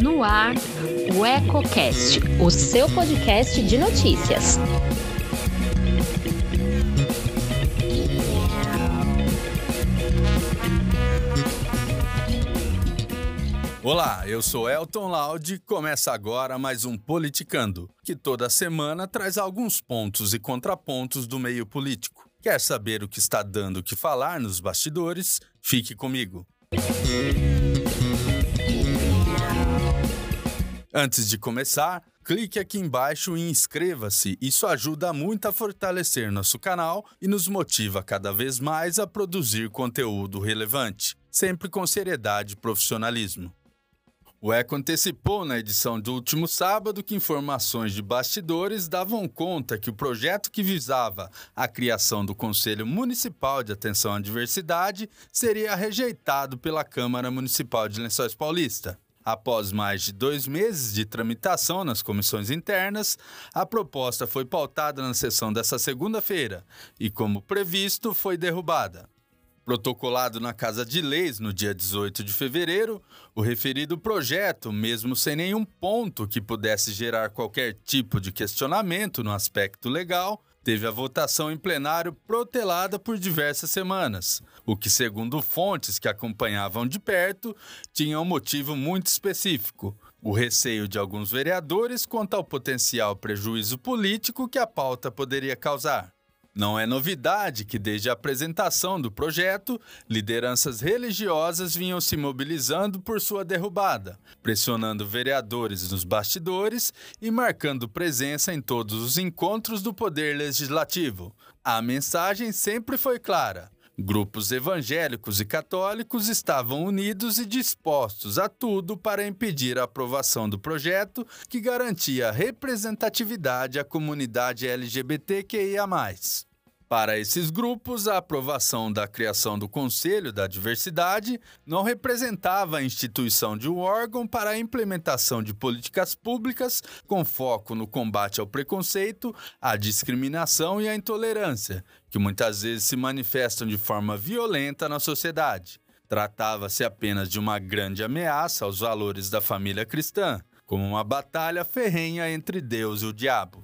No ar, o EcoCast, o seu podcast de notícias. Olá, eu sou Elton Laude. Começa agora mais um Politicando, que toda semana traz alguns pontos e contrapontos do meio político. Quer saber o que está dando o que falar nos bastidores? Fique comigo. Antes de começar, clique aqui embaixo e inscreva-se. Isso ajuda muito a fortalecer nosso canal e nos motiva cada vez mais a produzir conteúdo relevante, sempre com seriedade e profissionalismo. O ECO antecipou na edição do último sábado que informações de bastidores davam conta que o projeto que visava a criação do Conselho Municipal de Atenção à Diversidade seria rejeitado pela Câmara Municipal de Lençóis Paulista. Após mais de dois meses de tramitação nas comissões internas, a proposta foi pautada na sessão dessa segunda-feira e, como previsto, foi derrubada. Protocolado na Casa de Leis no dia 18 de fevereiro, o referido projeto, mesmo sem nenhum ponto que pudesse gerar qualquer tipo de questionamento no aspecto legal, teve a votação em plenário protelada por diversas semanas, o que, segundo fontes que acompanhavam de perto, tinha um motivo muito específico: o receio de alguns vereadores quanto ao potencial prejuízo político que a pauta poderia causar. Não é novidade que, desde a apresentação do projeto, lideranças religiosas vinham se mobilizando por sua derrubada, pressionando vereadores nos bastidores e marcando presença em todos os encontros do Poder Legislativo. A mensagem sempre foi clara. Grupos evangélicos e católicos estavam unidos e dispostos a tudo para impedir a aprovação do projeto que garantia representatividade à comunidade LGBTQIA. Para esses grupos, a aprovação da criação do Conselho da Diversidade não representava a instituição de um órgão para a implementação de políticas públicas com foco no combate ao preconceito, à discriminação e à intolerância, que muitas vezes se manifestam de forma violenta na sociedade. Tratava-se apenas de uma grande ameaça aos valores da família cristã, como uma batalha ferrenha entre Deus e o diabo.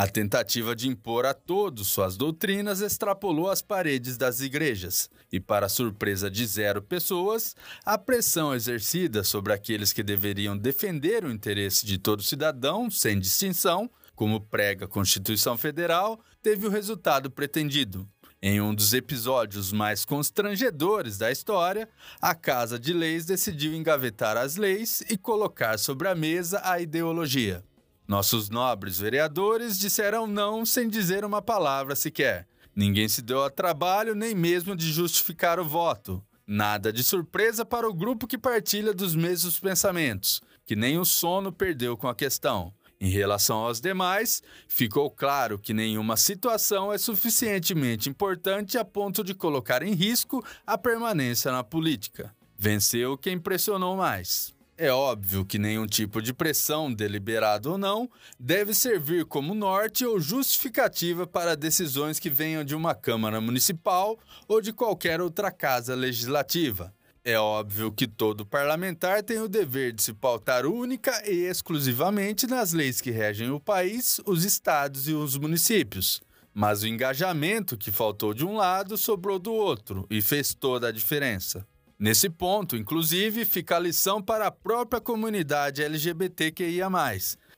A tentativa de impor a todos suas doutrinas extrapolou as paredes das igrejas, e, para surpresa de zero pessoas, a pressão exercida sobre aqueles que deveriam defender o interesse de todo cidadão, sem distinção, como prega a Constituição Federal, teve o resultado pretendido. Em um dos episódios mais constrangedores da história, a Casa de Leis decidiu engavetar as leis e colocar sobre a mesa a ideologia. Nossos nobres vereadores disseram não sem dizer uma palavra sequer. Ninguém se deu a trabalho nem mesmo de justificar o voto. Nada de surpresa para o grupo que partilha dos mesmos pensamentos, que nem o sono perdeu com a questão. Em relação aos demais, ficou claro que nenhuma situação é suficientemente importante a ponto de colocar em risco a permanência na política. Venceu quem pressionou mais. É óbvio que nenhum tipo de pressão, deliberado ou não, deve servir como norte ou justificativa para decisões que venham de uma Câmara Municipal ou de qualquer outra casa legislativa. É óbvio que todo parlamentar tem o dever de se pautar única e exclusivamente nas leis que regem o país, os estados e os municípios. Mas o engajamento que faltou de um lado sobrou do outro e fez toda a diferença. Nesse ponto, inclusive, fica a lição para a própria comunidade LGBTQIA,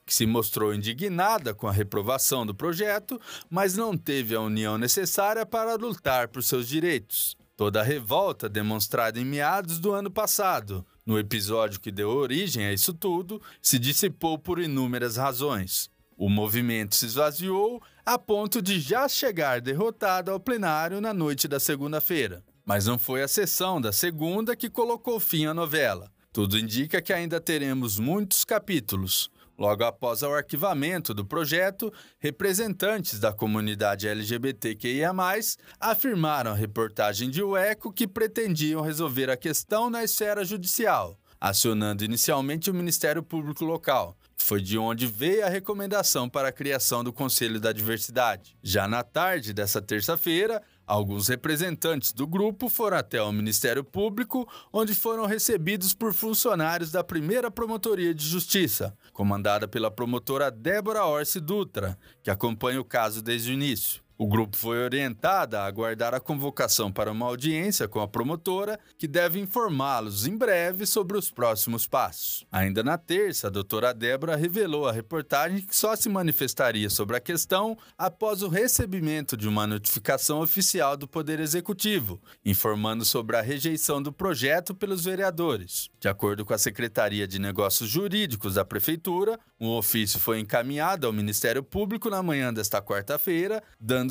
que se mostrou indignada com a reprovação do projeto, mas não teve a união necessária para lutar por seus direitos. Toda a revolta demonstrada em meados do ano passado, no episódio que deu origem a isso tudo, se dissipou por inúmeras razões. O movimento se esvaziou a ponto de já chegar derrotado ao plenário na noite da segunda-feira. Mas não foi a sessão da segunda que colocou fim à novela. Tudo indica que ainda teremos muitos capítulos. Logo após o arquivamento do projeto, representantes da comunidade LGBTQIA, afirmaram à reportagem de UECO que pretendiam resolver a questão na esfera judicial, acionando inicialmente o Ministério Público Local. Foi de onde veio a recomendação para a criação do Conselho da Diversidade. Já na tarde dessa terça-feira, Alguns representantes do grupo foram até o Ministério Público, onde foram recebidos por funcionários da primeira Promotoria de Justiça, comandada pela promotora Débora Orsi Dutra, que acompanha o caso desde o início. O grupo foi orientado a aguardar a convocação para uma audiência com a promotora, que deve informá-los em breve sobre os próximos passos. Ainda na terça, a doutora Débora revelou à reportagem que só se manifestaria sobre a questão após o recebimento de uma notificação oficial do Poder Executivo, informando sobre a rejeição do projeto pelos vereadores. De acordo com a Secretaria de Negócios Jurídicos da Prefeitura, um ofício foi encaminhado ao Ministério Público na manhã desta quarta-feira, dando